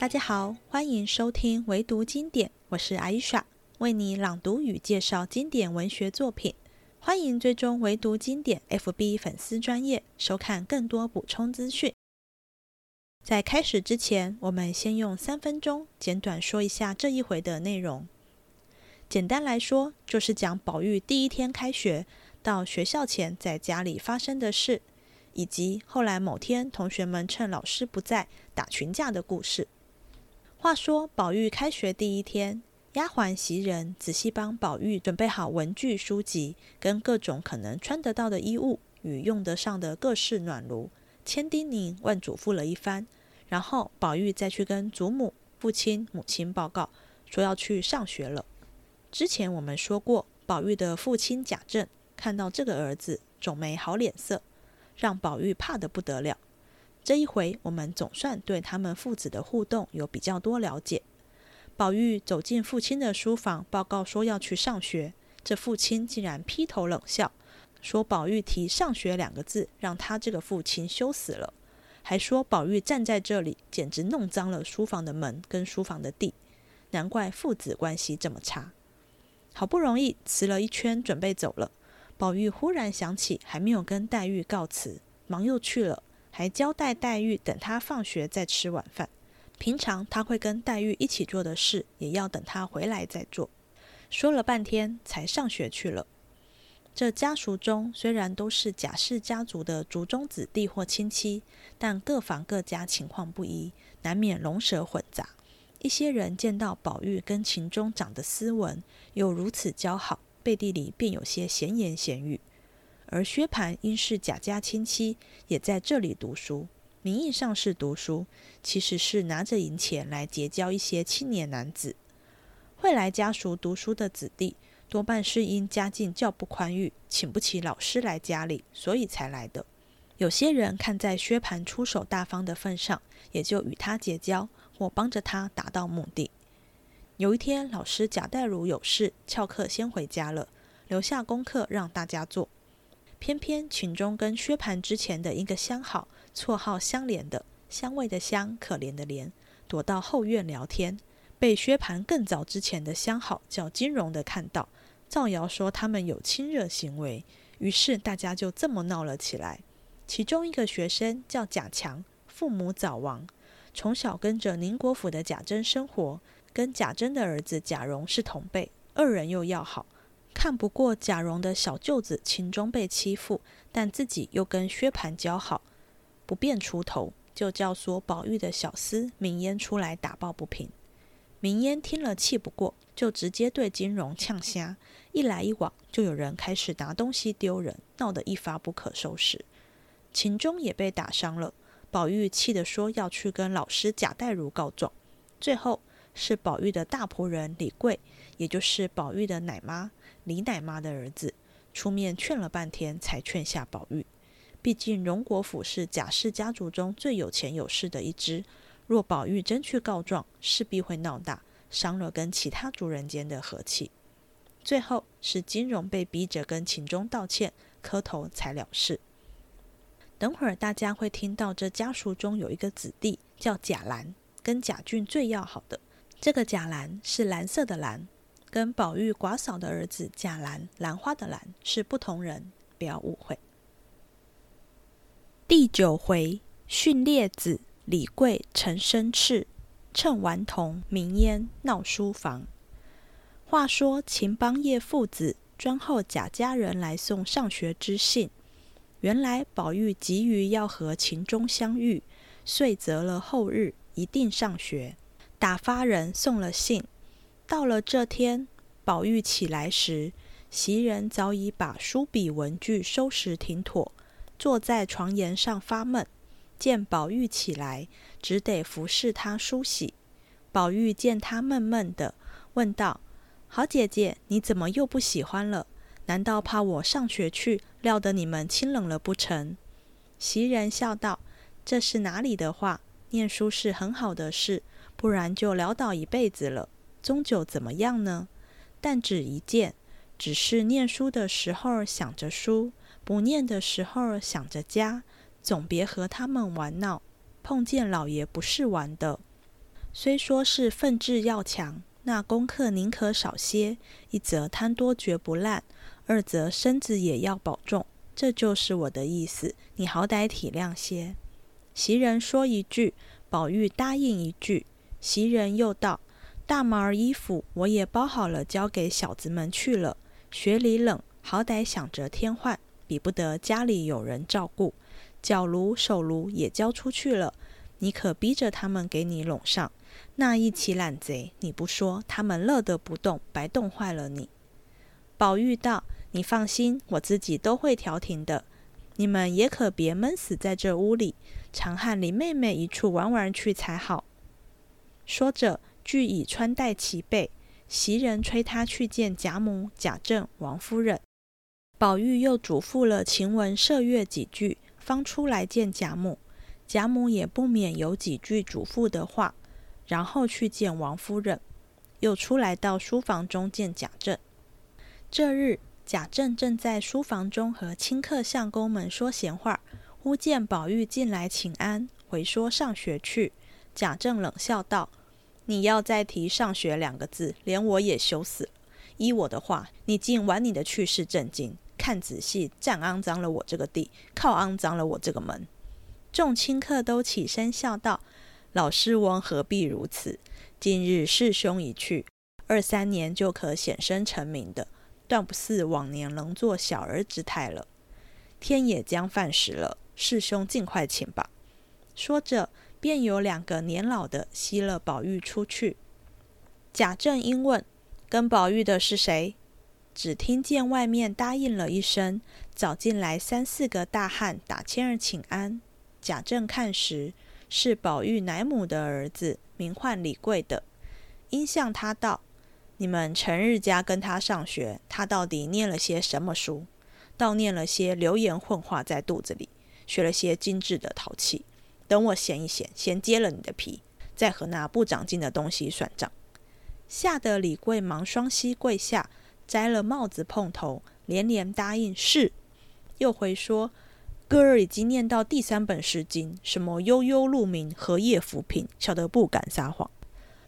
大家好，欢迎收听唯读经典，我是阿伊莎，为你朗读与介绍经典文学作品。欢迎追踪唯读经典 FB 粉丝专业，收看更多补充资讯。在开始之前，我们先用三分钟简短说一下这一回的内容。简单来说，就是讲宝玉第一天开学到学校前在家里发生的事，以及后来某天同学们趁老师不在打群架的故事。话说，宝玉开学第一天，丫鬟袭人仔细帮宝玉准备好文具、书籍，跟各种可能穿得到的衣物与用得上的各式暖炉。千叮咛万嘱咐了一番，然后宝玉再去跟祖母、父亲、母亲报告，说要去上学了。之前我们说过，宝玉的父亲贾政看到这个儿子，总没好脸色，让宝玉怕得不得了。这一回，我们总算对他们父子的互动有比较多了解。宝玉走进父亲的书房，报告说要去上学，这父亲竟然劈头冷笑。说宝玉提“上学”两个字，让他这个父亲羞死了，还说宝玉站在这里，简直弄脏了书房的门跟书房的地，难怪父子关系这么差。好不容易辞了一圈，准备走了，宝玉忽然想起还没有跟黛玉告辞，忙又去了，还交代黛玉等他放学再吃晚饭。平常他会跟黛玉一起做的事，也要等他回来再做。说了半天，才上学去了。这家属中虽然都是贾氏家族的族中子弟或亲戚，但各房各家情况不一，难免龙蛇混杂。一些人见到宝玉跟秦钟长得斯文，又如此交好，背地里便有些闲言闲语。而薛蟠因是贾家亲戚，也在这里读书，名义上是读书，其实是拿着银钱来结交一些青年男子。会来家塾读书的子弟。多半是因家境较不宽裕，请不起老师来家里，所以才来的。有些人看在薛蟠出手大方的份上，也就与他结交，或帮着他达到目的。有一天，老师贾代儒有事翘课先回家了，留下功课让大家做。偏偏群中跟薛蟠之前的一个相好，绰号相连的香味的香，可怜的怜，躲到后院聊天，被薛蟠更早之前的相好叫金荣的看到。造谣说他们有亲热行为，于是大家就这么闹了起来。其中一个学生叫贾强，父母早亡，从小跟着宁国府的贾珍生活，跟贾珍的儿子贾蓉是同辈，二人又要好。看不过贾蓉的小舅子秦钟被欺负，但自己又跟薛蟠交好，不便出头，就叫说宝玉的小厮明烟出来打抱不平。明烟听了气不过。就直接对金荣呛瞎，一来一往，就有人开始拿东西丢人，闹得一发不可收拾。秦钟也被打伤了，宝玉气得说要去跟老师贾代儒告状。最后是宝玉的大仆人李贵，也就是宝玉的奶妈李奶妈的儿子，出面劝了半天，才劝下宝玉。毕竟荣国府是贾氏家族中最有钱有势的一支，若宝玉真去告状，势必会闹大。伤了跟其他族人间的和气，最后是金荣被逼着跟秦钟道歉磕头才了事。等会儿大家会听到这家属中有一个子弟叫贾兰，跟贾俊最要好的。这个贾兰是蓝色的蓝，跟宝玉寡嫂的儿子贾兰兰花的兰是不同人，不要误会。第九回训列子李贵陈生赤。趁顽童名烟闹书房。话说秦邦业父子专候贾家人来送上学之信。原来宝玉急于要和秦钟相遇，遂择了后日一定上学。打发人送了信。到了这天，宝玉起来时，袭人早已把书笔文具收拾停妥，坐在床沿上发闷。见宝玉起来，只得服侍他梳洗。宝玉见他闷闷的，问道：“好姐姐，你怎么又不喜欢了？难道怕我上学去，料得你们清冷了不成？”袭人笑道：“这是哪里的话？念书是很好的事，不然就潦倒一辈子了，终究怎么样呢？但只一件，只是念书的时候想着书，不念的时候想着家。”总别和他们玩闹，碰见老爷不是玩的。虽说是奋志要强，那功课宁可少些，一则贪多绝不烂，二则身子也要保重。这就是我的意思，你好歹体谅些。袭人说一句，宝玉答应一句。袭人又道：“大毛儿衣服我也包好了，交给小子们去了。雪里冷，好歹想着添换，比不得家里有人照顾。脚炉、手炉也交出去了，你可逼着他们给你拢上。那一起懒贼，你不说，他们乐得不动，白冻坏了你。”宝玉道。你放心，我自己都会调停的。你们也可别闷死在这屋里，常和林妹妹一处玩玩去才好。说着，俱已穿戴齐备，袭人催他去见贾母、贾政、王夫人。宝玉又嘱咐了晴雯、麝月几句，方出来见贾母。贾母也不免有几句嘱咐的话，然后去见王夫人，又出来到书房中见贾政。这日。贾政正在书房中和亲客相公们说闲话，忽见宝玉进来请安，回说上学去。贾政冷笑道：“你要再提上学两个字，连我也羞死了。依我的话，你尽玩你的去世正经，看仔细，占肮脏了我这个地，靠肮脏了我这个门。”众亲客都起身笑道：“老师翁何必如此？今日师兄一去，二三年就可显身成名的。”断不似往年能做小儿之态了。天也将饭时了，师兄尽快请吧。说着，便有两个年老的吸了宝玉出去。贾政因问：“跟宝玉的是谁？”只听见外面答应了一声，早进来三四个大汉打千儿请安。贾政看时，是宝玉奶母的儿子，名唤李贵的，因向他道。你们成日家跟他上学，他到底念了些什么书？倒念了些流言混化在肚子里，学了些精致的陶器。等我闲一闲，先揭了你的皮，再和那不长进的东西算账。吓得李贵忙双膝跪下，摘了帽子碰头，连连答应是。又回说：“哥儿已经念到第三本诗经，什么悠悠鹿鸣，荷叶浮萍，笑得不敢撒谎。”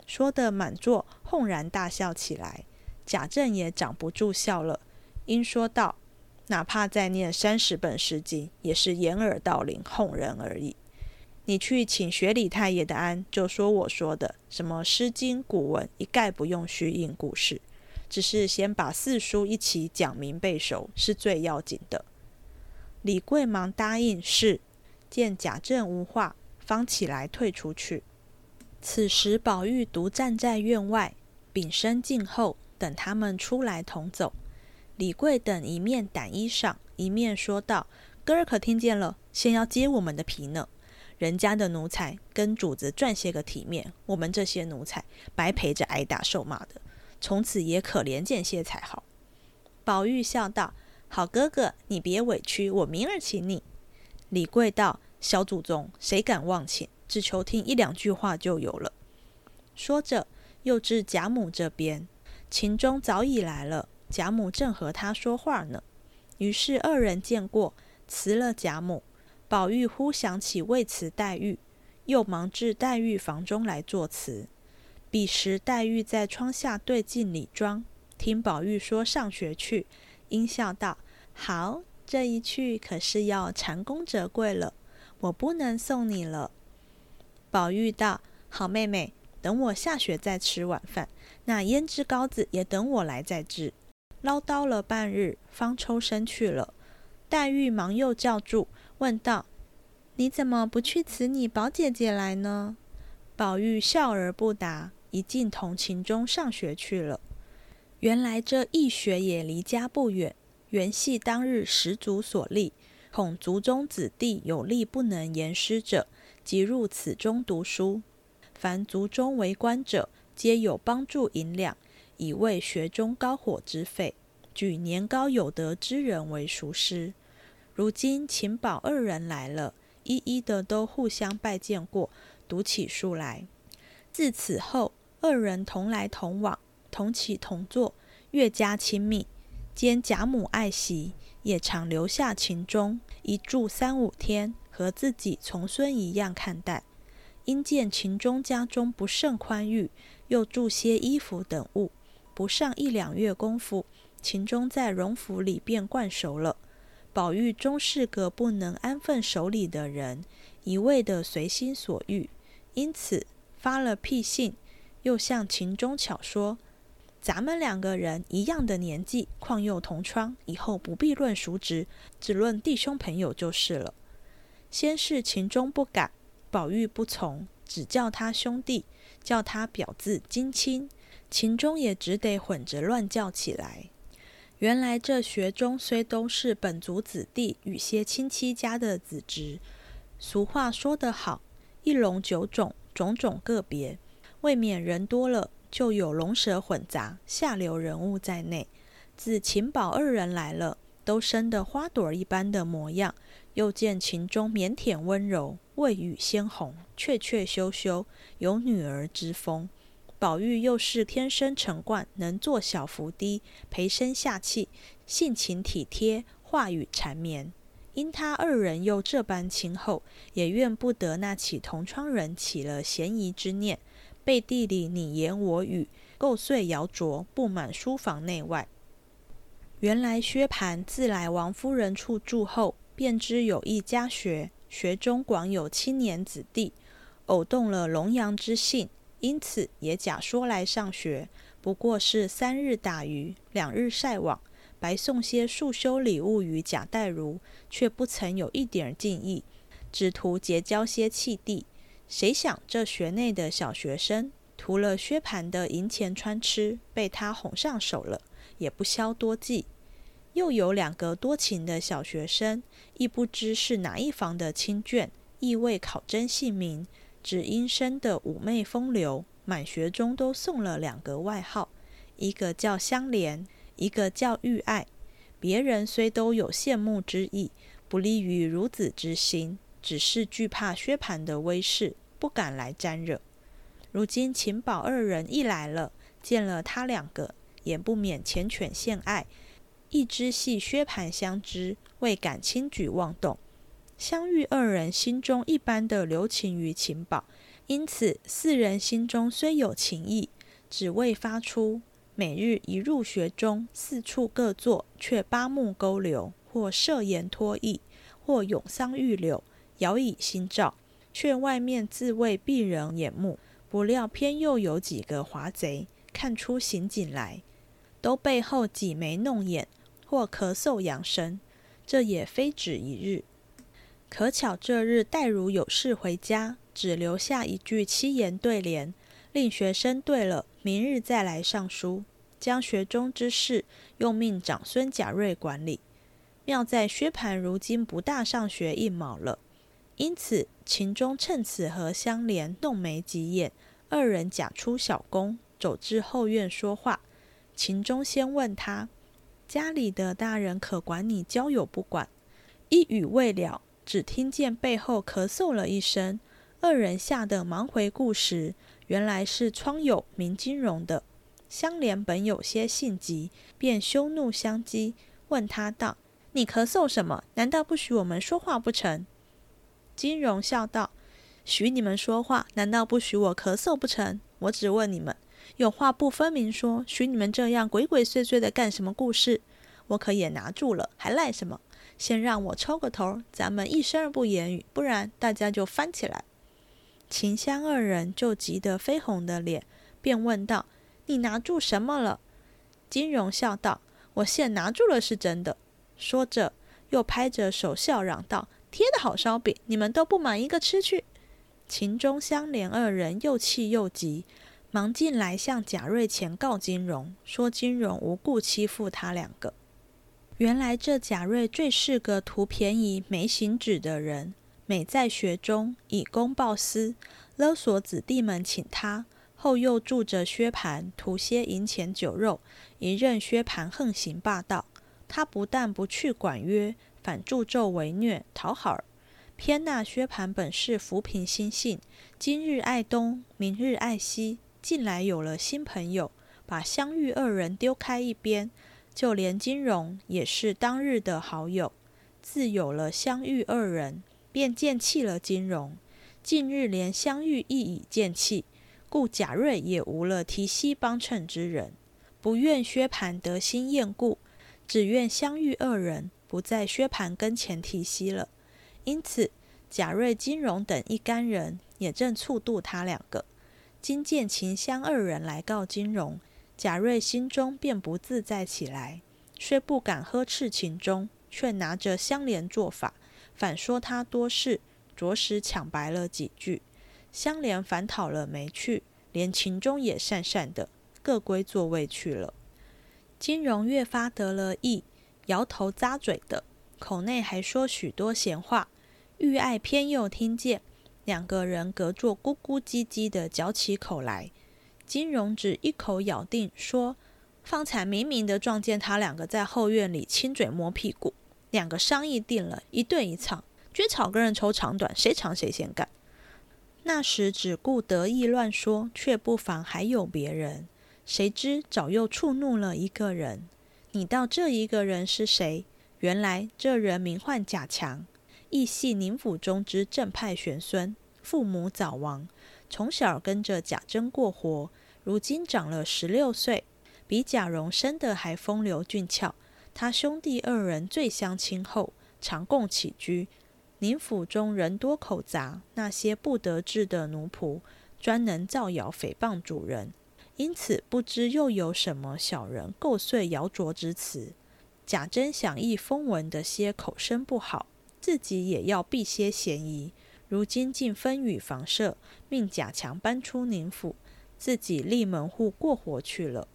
说的满座轰然大笑起来，贾政也掌不住笑了，因说道：“哪怕再念三十本诗经，也是掩耳盗铃，哄人而已。你去请学李太爷的安，就说我说的什么诗经古文，一概不用虚应故事，只是先把四书一起讲明背熟，是最要紧的。”李贵忙答应是，见贾政无话，方起来退出去。此时，宝玉独站在院外，屏身静候，等他们出来同走。李贵等一面掸衣裳，一面说道：“哥儿可听见了？先要揭我们的皮呢。人家的奴才跟主子赚些个体面，我们这些奴才白陪着挨打受骂的，从此也可怜见些才好。”宝玉笑道：“好哥哥，你别委屈，我明儿请你。”李贵道：“小祖宗，谁敢忘请？”只求听一两句话就有了。说着，又至贾母这边，秦钟早已来了，贾母正和他说话呢。于是二人见过，辞了贾母。宝玉忽想起未辞黛玉，又忙至黛玉房中来作词。彼时黛玉在窗下对镜理妆，听宝玉说上学去，因笑道：“好，这一去可是要蟾宫折桂了，我不能送你了。”宝玉道：“好妹妹，等我下学再吃晚饭。那胭脂膏子也等我来再制。”唠叨了半日，方抽身去了。黛玉忙又叫住，问道：“你怎么不去辞你宝姐姐来呢？”宝玉笑而不答，一进同情中上学去了。原来这义学也离家不远，原系当日十族所立，恐族中子弟有力不能言师者。即入此中读书，凡族中为官者，皆有帮助银两，以为学中高火之费。举年高有德之人为塾师。如今秦宝二人来了，一一的都互相拜见过，读起书来。自此后，二人同来同往，同起同坐，越加亲密。兼贾母爱惜，也常留下秦钟，一住三五天。和自己从孙一样看待，因见秦钟家中不甚宽裕，又住些衣服等物，不上一两月功夫，秦钟在荣府里便惯熟了。宝玉终是个不能安分守礼的人，一味的随心所欲，因此发了屁信，又向秦钟巧说：“咱们两个人一样的年纪，况又同窗，以后不必论叔侄，只论弟兄朋友就是了。”先是秦钟不敢，宝玉不从，只叫他兄弟，叫他表字金亲，秦钟也只得混着乱叫起来。原来这学中虽都是本族子弟与些亲戚家的子侄，俗话说得好，一龙九种，种种个别，未免人多了，就有龙蛇混杂、下流人物在内。自秦宝二人来了，都生得花朵一般的模样，又见秦钟腼腆温柔，未语鲜红，怯怯羞羞，有女儿之风。宝玉又是天生沉惯，能做小伏低，陪身下气，性情体贴，话语缠绵。因他二人又这般亲厚，也怨不得那起同窗人起了嫌疑之念，背地里你言我语，构碎谣诼，布满书房内外。原来薛蟠自来王夫人处住后，便知有一家学，学中广有青年子弟，偶动了龙阳之性。因此也假说来上学，不过是三日打鱼，两日晒网，白送些束修礼物与贾代儒，却不曾有一点敬意，只图结交些契弟。谁想这学内的小学生，图了薛蟠的银钱穿吃，被他哄上手了，也不消多计。又有两个多情的小学生，亦不知是哪一房的亲眷，亦未考真姓名。只因生的妩媚风流，满学中都送了两个外号，一个叫香莲，一个叫玉爱。别人虽都有羡慕之意，不利于孺子之心，只是惧怕薛蟠的威势，不敢来沾惹。如今秦宝二人一来了，见了他两个，也不免缱绻献爱，一知系薛蟠相知，未敢轻举妄动。相遇二人心中一般的留情于情宝，因此四人心中虽有情意，只未发出。每日一入学中，四处各坐，却八目勾留，或设言托意，或咏桑玉柳，摇以心照，却外面自谓避人眼目。不料偏又有几个华贼看出刑警来，都背后挤眉弄眼，或咳嗽扬声。这也非止一日。可巧这日黛如有事回家，只留下一句七言对联，令学生对了，明日再来上书。将学中之事，用命长孙贾瑞管理。妙在薛蟠如今不大上学一卯了，因此秦钟趁此和相连弄眉挤眼，二人假出小工，走至后院说话。秦钟先问他：家里的大人可管你交友不管？一语未了。只听见背后咳嗽了一声，二人吓得忙回顾时，原来是窗友名金荣的。香莲本有些性急，便羞怒相激，问他道：“你咳嗽什么？难道不许我们说话不成？”金荣笑道：“许你们说话，难道不许我咳嗽不成？我只问你们，有话不分明说，许你们这样鬼鬼祟祟的干什么故事？我可也拿住了，还赖什么？”先让我抽个头，咱们一声不言语，不然大家就翻起来。秦香二人就急得绯红的脸，便问道：“你拿住什么了？”金荣笑道：“我现拿住了，是真的。”说着，又拍着手笑嚷道：“贴的好烧饼，你们都不买一个吃去！”秦钟、香莲二人又气又急，忙进来向贾瑞前告金荣，说金荣无故欺负他两个。原来这贾瑞最是个图便宜没行止的人，每在学中以公报私，勒索子弟们请他，后又助着薛蟠图些银钱酒肉，一任薛蟠横行霸道。他不但不去管约，反助纣为虐讨好。偏那薛蟠本是浮萍心性，今日爱东，明日爱西，近来有了新朋友，把相遇二人丢开一边。就连金荣也是当日的好友，自有了相遇二人，便见弃了金荣。近日连相遇亦已见弃，故贾瑞也无了提膝帮衬之人，不愿薛蟠得心厌故，只愿相遇二人不在薛蟠跟前提膝了。因此，贾瑞、金荣等一干人也正促度他两个。今见秦香二人来告金荣，贾瑞心中便不自在起来，虽不敢呵斥秦钟，却拿着香莲做法，反说他多事。着实抢白了几句，香莲反讨了没趣，连秦钟也讪讪的，各归座位去了。金荣越发得了意，摇头咂嘴的，口内还说许多闲话。玉爱偏又听见，两个人隔座咕咕唧唧的嚼起口来。金荣只一口咬定说：“方才明明的撞见他两个在后院里亲嘴摸屁股，两个商议定了，一对一唱。”绝草跟人抽长短，谁长谁先干。那时只顾得意乱说，却不妨还有别人。谁知早又触怒了一个人。你道这一个人是谁？原来这人名唤贾强，亦系宁府中之正派玄孙，父母早亡，从小跟着贾珍过活，如今长了十六岁，比贾蓉生得还风流俊俏。他兄弟二人最相亲厚，常共起居。宁府中人多口杂，那些不得志的奴仆专能造谣诽谤主人，因此不知又有什么小人构碎谣诼之词。贾珍想意风闻的些口声不好，自己也要避些嫌疑。如今竟分与房舍，命贾强搬出宁府，自己立门户过活去了。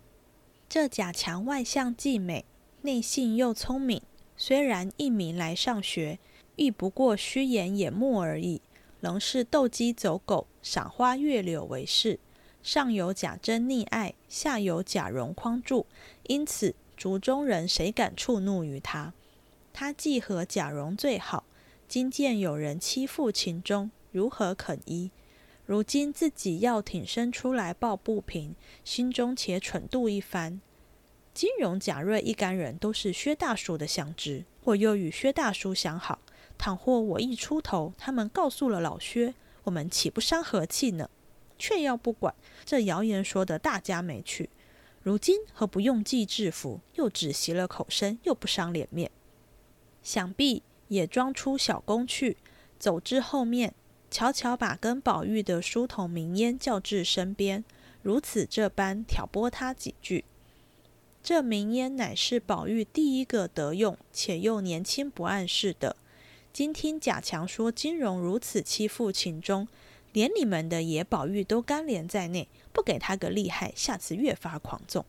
这贾强外向既美，内性又聪明，虽然一名来上学。亦不过虚言掩目而已，仍是斗鸡走狗、赏花月柳为事。上有贾珍溺爱，下有贾蓉匡助，因此族中人谁敢触怒于他？他既和贾蓉最好，今见有人欺负秦钟，如何肯依？如今自己要挺身出来抱不平，心中且蠢度一番。金荣、贾瑞一干人都是薛大叔的相知，我又与薛大叔相好。倘或我一出头，他们告诉了老薛，我们岂不伤和气呢？却要不管这谣言说的大家没趣。如今何不用计制服，又只袭了口声，又不伤脸面？想必也装出小工去，走至后面，悄悄把跟宝玉的书童明烟叫至身边，如此这般挑拨他几句。这明烟乃是宝玉第一个得用，且又年轻不谙事的。今听贾强说金荣如此欺负秦钟，连你们的野宝玉都干连在内，不给他个厉害，下次越发狂纵。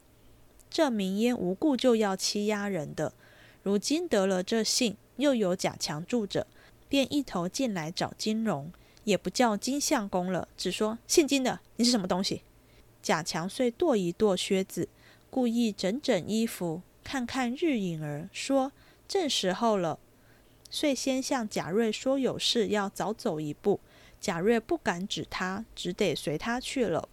这明烟无故就要欺压人的，如今得了这信，又有贾强住着，便一头进来找金荣，也不叫金相公了，只说姓金的，你是什么东西？贾强遂跺一跺靴子，故意整整衣服，看看日影儿，说正时候了。遂先向贾瑞说有事要早走一步，贾瑞不敢指他，只得随他去了。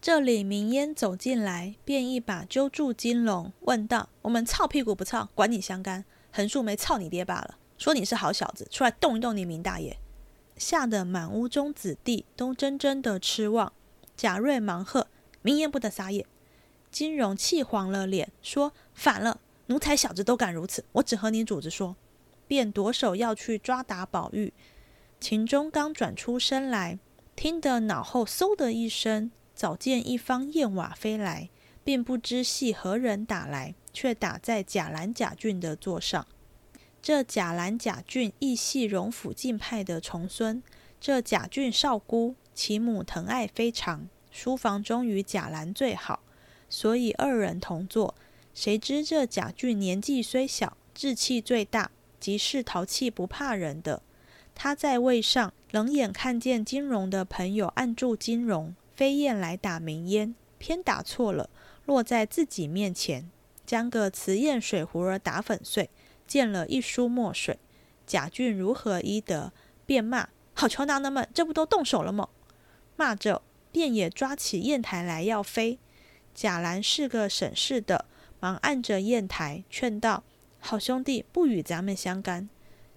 这里明烟走进来，便一把揪住金龙，问道：“我们操屁股不操，管你相干？横竖没操你爹罢了。说你是好小子，出来动一动你明大爷！”吓得满屋中子弟都真真的痴望。贾瑞忙喝：“明烟不得撒野！”金荣气黄了脸，说：“反了，奴才小子都敢如此，我只和你主子说。”便夺手要去抓打宝玉，秦钟刚转出身来，听得脑后嗖的一声，早见一方燕瓦飞来，并不知系何人打来，却打在贾兰、贾俊的座上。这贾兰、贾俊亦系荣府近派的重孙，这贾俊少孤，其母疼爱非常，书房中与贾兰最好，所以二人同坐。谁知这贾俊年纪虽小，志气最大。即是淘气不怕人的，他在位上冷眼看见金荣的朋友按住金荣，飞燕来打明烟，偏打错了，落在自己面前，将个瓷砚水壶儿打粉碎，溅了一书墨水。贾俊如何医得？便骂：“好穷囊的们，这不都动手了吗？”骂着，便也抓起砚台来要飞。贾兰是个省事的，忙按着砚台，劝道。好兄弟，不与咱们相干。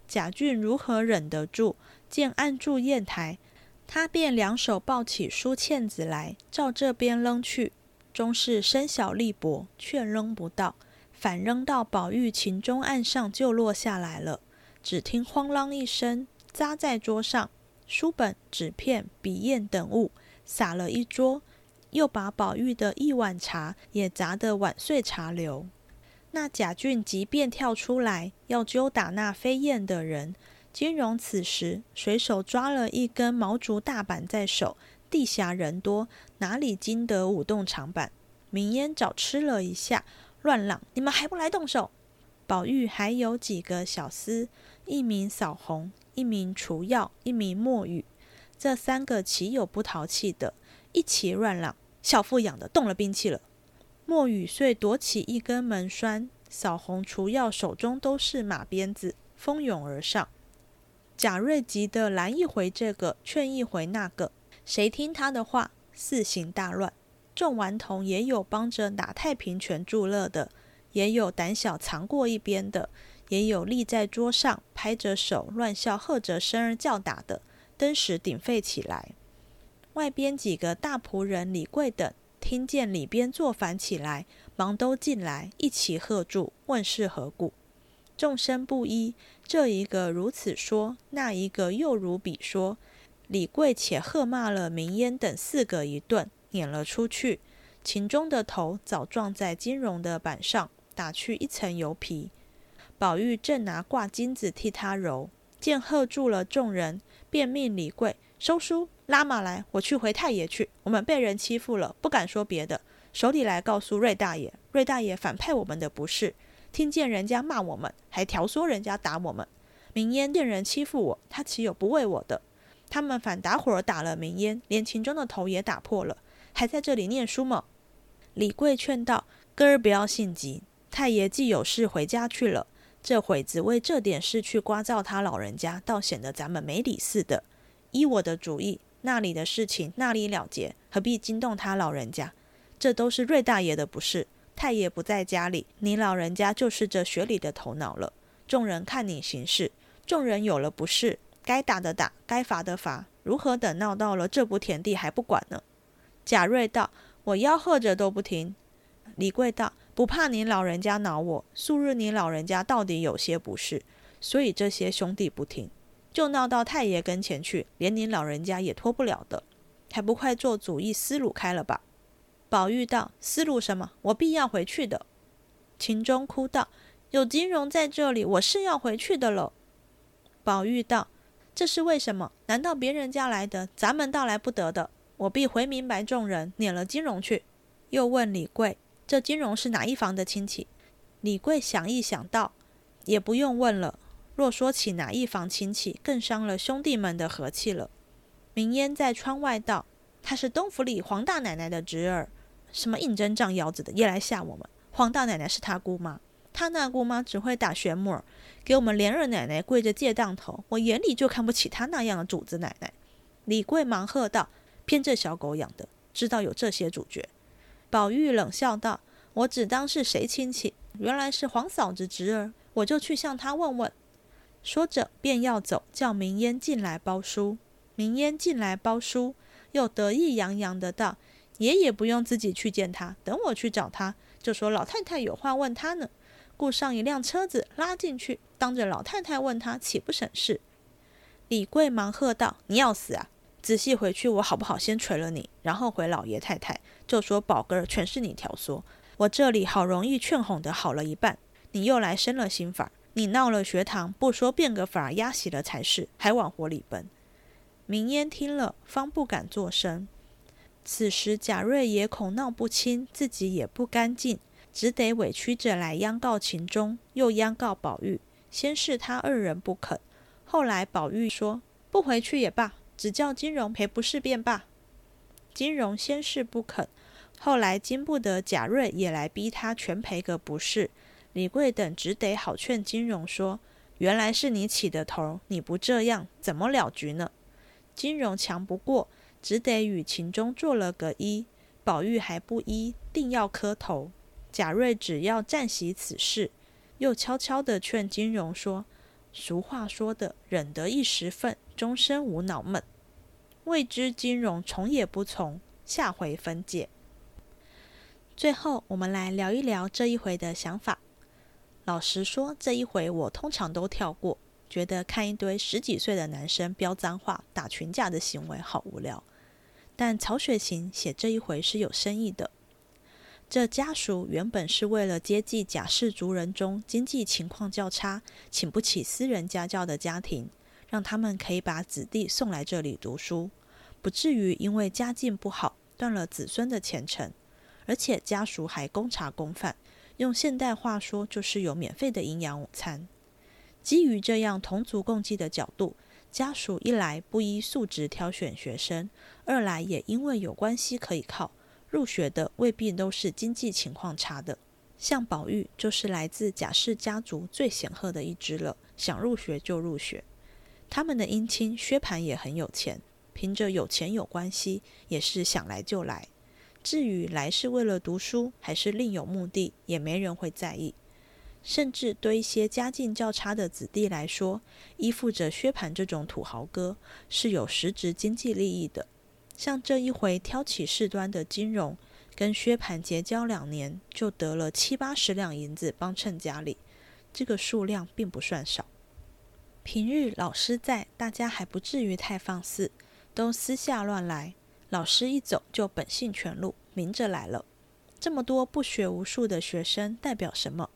贾俊如何忍得住？见按住砚台，他便两手抱起书签子来，照这边扔去，终是身小力薄，却扔不到，反扔到宝玉琴中案上就落下来了。只听哐啷一声，砸在桌上，书本、纸片、笔砚等物洒了一桌，又把宝玉的一碗茶也砸得碗碎茶流。那贾俊即便跳出来要揪打那飞燕的人。金荣此时随手抓了一根毛竹大板在手，地下人多，哪里经得舞动长板？明烟早吃了一下，乱嚷：“你们还不来动手？”宝玉还有几个小厮，一名扫红，一名除药，一名墨雨，这三个岂有不淘气的？一起乱嚷：“小妇养的动了兵器了！”墨雨遂夺起一根门栓，扫红、除药手中都是马鞭子，蜂拥而上。贾瑞急得拦一回这个，劝一回那个，谁听他的话？四行大乱。众顽童也有帮着打太平拳助乐的，也有胆小藏过一边的，也有立在桌上拍着手乱笑、喝着声儿叫打的，登时鼎沸起来。外边几个大仆人李贵等听见里边作反起来，忙都进来一起喝住，问是何故。众声不一，这一个如此说，那一个又如彼说。李贵且喝骂了明烟等四个一顿，撵了出去。秦钟的头早撞在金荣的板上，打去一层油皮。宝玉正拿挂金子替他揉，见喝住了众人，便命李贵收书拉马来，我去回太爷去。我们被人欺负了，不敢说别的，手里来告诉瑞大爷，瑞大爷反派我们的不是。听见人家骂我们，还挑唆人家打我们。明烟见人欺负我，他岂有不为我的？他们反打伙打了明烟，连秦钟的头也打破了，还在这里念书吗？李贵劝道：“哥儿不要性急，太爷既有事回家去了，这会子为这点事去刮噪他老人家，倒显得咱们没理似的。依我的主意，那里的事情那里了结，何必惊动他老人家？这都是瑞大爷的不是。”太爷不在家里，你老人家就是这学里的头脑了。众人看你行事，众人有了不是，该打的打，该罚的罚，如何等闹到了这步田地还不管呢？贾瑞道：“我吆喝着都不停。”李贵道：“不怕您老人家恼我，素日您老人家到底有些不是，所以这些兄弟不听，就闹到太爷跟前去，连您老人家也脱不了的，还不快做主意思路开了吧？”宝玉道：“思路什么？我必要回去的。”秦钟哭道：“有金荣在这里，我是要回去的了。”宝玉道：“这是为什么？难道别人家来的，咱们倒来不得的？我必回明白众人，撵了金荣去。”又问李贵：“这金荣是哪一房的亲戚？”李贵想一想道：“也不用问了。若说起哪一房亲戚，更伤了兄弟们的和气了。”明烟在窗外道：“他是东府里黄大奶奶的侄儿。”什么应征仗腰子的也来吓我们？黄大奶奶是他姑妈，他那姑妈只会打旋木儿，给我们连二奶奶跪着借当头。我眼里就看不起他那样的主子奶奶。李贵忙喝道：“偏这小狗养的，知道有这些主角。”宝玉冷笑道：“我只当是谁亲戚，原来是黄嫂子侄儿，我就去向他问问。”说着便要走，叫明烟进来包书。明烟进来包书，又得意洋洋的道。爷爷不用自己去见他，等我去找他，就说老太太有话问他呢。雇上一辆车子拉进去，当着老太太问他，岂不省事？李贵忙喝道：“你要死啊！仔细回去，我好不好先捶了你，然后回老爷太太，就说宝哥儿全是你挑唆。我这里好容易劝哄的好了一半，你又来生了新法，你闹了学堂，不说变个法压死了才是，还往火里奔。”明烟听了，方不敢作声。此时贾瑞也恐闹不清，自己也不干净，只得委屈着来央告秦钟，又央告宝玉。先是他二人不肯，后来宝玉说不回去也罢，只叫金荣赔不是便罢。金荣先是不肯，后来经不得贾瑞也来逼他全赔个不是。李贵等只得好劝金荣说：“原来是你起的头，你不这样怎么了局呢？”金荣强不过。只得与秦钟做了个揖，宝玉还不依，定要磕头。贾瑞只要暂息此事，又悄悄地劝金荣说：“俗话说的，忍得一时愤，终身无恼闷。”未知金融从也不从，下回分解。最后，我们来聊一聊这一回的想法。老实说，这一回我通常都跳过，觉得看一堆十几岁的男生飙脏话、打群架的行为好无聊。但曹雪芹写这一回是有深意的。这家属原本是为了接济贾氏族人中经济情况较差、请不起私人家教的家庭，让他们可以把子弟送来这里读书，不至于因为家境不好断了子孙的前程。而且家属还供茶供饭，用现代话说就是有免费的营养午餐。基于这样同族共济的角度，家属一来不依素质挑选学生，二来也因为有关系可以靠，入学的未必都是经济情况差的。像宝玉就是来自贾氏家族最显赫的一支了，想入学就入学。他们的姻亲薛蟠也很有钱，凭着有钱有关系，也是想来就来。至于来是为了读书，还是另有目的，也没人会在意。甚至对一些家境较差的子弟来说，依附着薛蟠这种土豪哥是有实质经济利益的。像这一回挑起事端的金融，跟薛蟠结交两年，就得了七八十两银子帮衬家里，这个数量并不算少。平日老师在，大家还不至于太放肆，都私下乱来。老师一走，就本性全露，明着来了。这么多不学无术的学生，代表什么？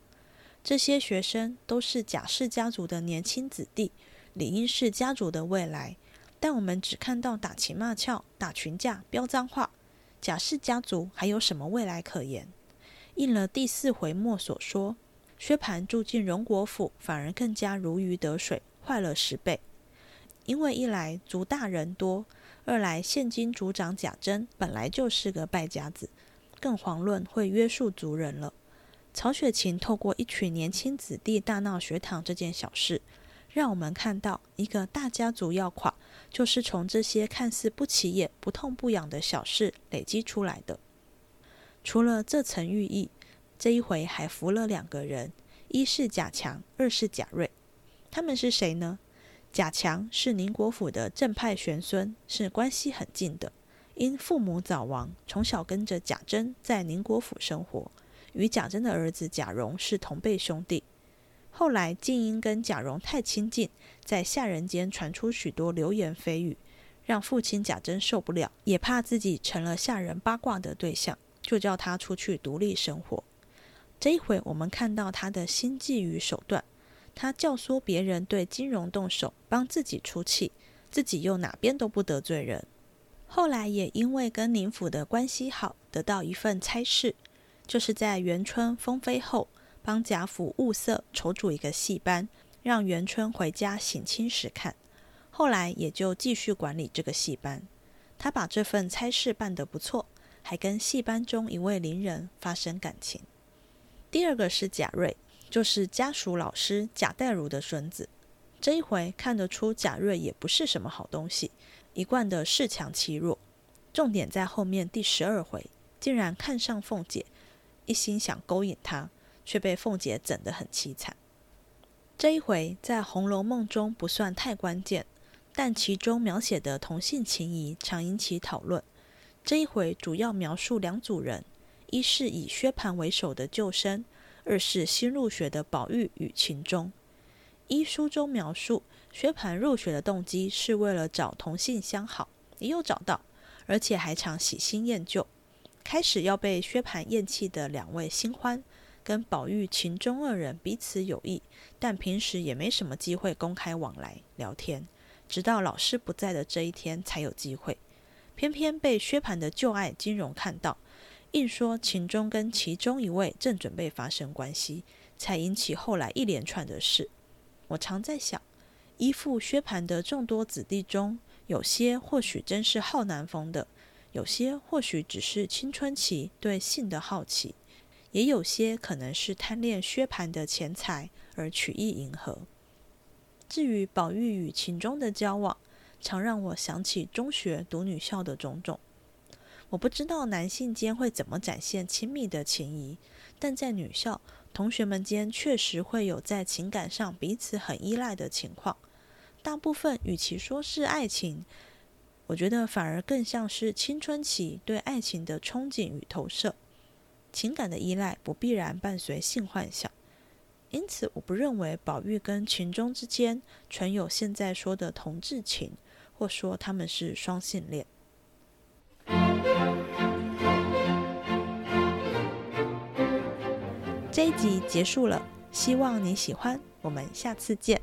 这些学生都是贾氏家族的年轻子弟，理应是家族的未来。但我们只看到打情骂俏、打群架、飙脏话，贾氏家族还有什么未来可言？应了第四回末所说，薛蟠住进荣国府，反而更加如鱼得水，坏了十倍。因为一来族大人多。二来，现今族长贾珍本来就是个败家子，更遑论会约束族人了。曹雪芹透过一群年轻子弟大闹学堂这件小事，让我们看到一个大家族要垮，就是从这些看似不起眼、不痛不痒的小事累积出来的。除了这层寓意，这一回还扶了两个人，一是贾强，二是贾瑞。他们是谁呢？贾强是宁国府的正派玄孙，是关系很近的。因父母早亡，从小跟着贾珍在宁国府生活，与贾珍的儿子贾蓉是同辈兄弟。后来竟因跟贾蓉太亲近，在下人间传出许多流言蜚语，让父亲贾珍受不了，也怕自己成了下人八卦的对象，就叫他出去独立生活。这一回，我们看到他的心计与手段。他教唆别人对金融动手，帮自己出气，自己又哪边都不得罪人。后来也因为跟宁府的关系好，得到一份差事，就是在元春封妃后，帮贾府物色筹组一个戏班，让元春回家省亲时看。后来也就继续管理这个戏班。他把这份差事办得不错，还跟戏班中一位伶人发生感情。第二个是贾瑞。就是家属老师贾代儒的孙子，这一回看得出贾瑞也不是什么好东西，一贯的恃强欺弱。重点在后面第十二回，竟然看上凤姐，一心想勾引她，却被凤姐整得很凄惨。这一回在《红楼梦》中不算太关键，但其中描写的同性情谊常引起讨论。这一回主要描述两组人，一是以薛蟠为首的旧生。二是新入学的宝玉与秦钟。一书中描述，薛蟠入学的动机是为了找同性相好，也有找到，而且还常喜新厌旧。开始要被薛蟠厌弃的两位新欢，跟宝玉、秦钟二人彼此有意，但平时也没什么机会公开往来聊天，直到老师不在的这一天才有机会。偏偏被薛蟠的旧爱金荣看到。硬说秦钟跟其中一位正准备发生关系，才引起后来一连串的事。我常在想，依附薛蟠的众多子弟中，有些或许真是好男风的，有些或许只是青春期对性的好奇，也有些可能是贪恋薛蟠的钱财而曲意迎合。至于宝玉与秦钟的交往，常让我想起中学读女校的种种。我不知道男性间会怎么展现亲密的情谊，但在女校，同学们间确实会有在情感上彼此很依赖的情况。大部分与其说是爱情，我觉得反而更像是青春期对爱情的憧憬与投射。情感的依赖不必然伴随性幻想，因此我不认为宝玉跟秦钟之间存有现在说的同志情，或说他们是双性恋。这一集结束了，希望你喜欢，我们下次见。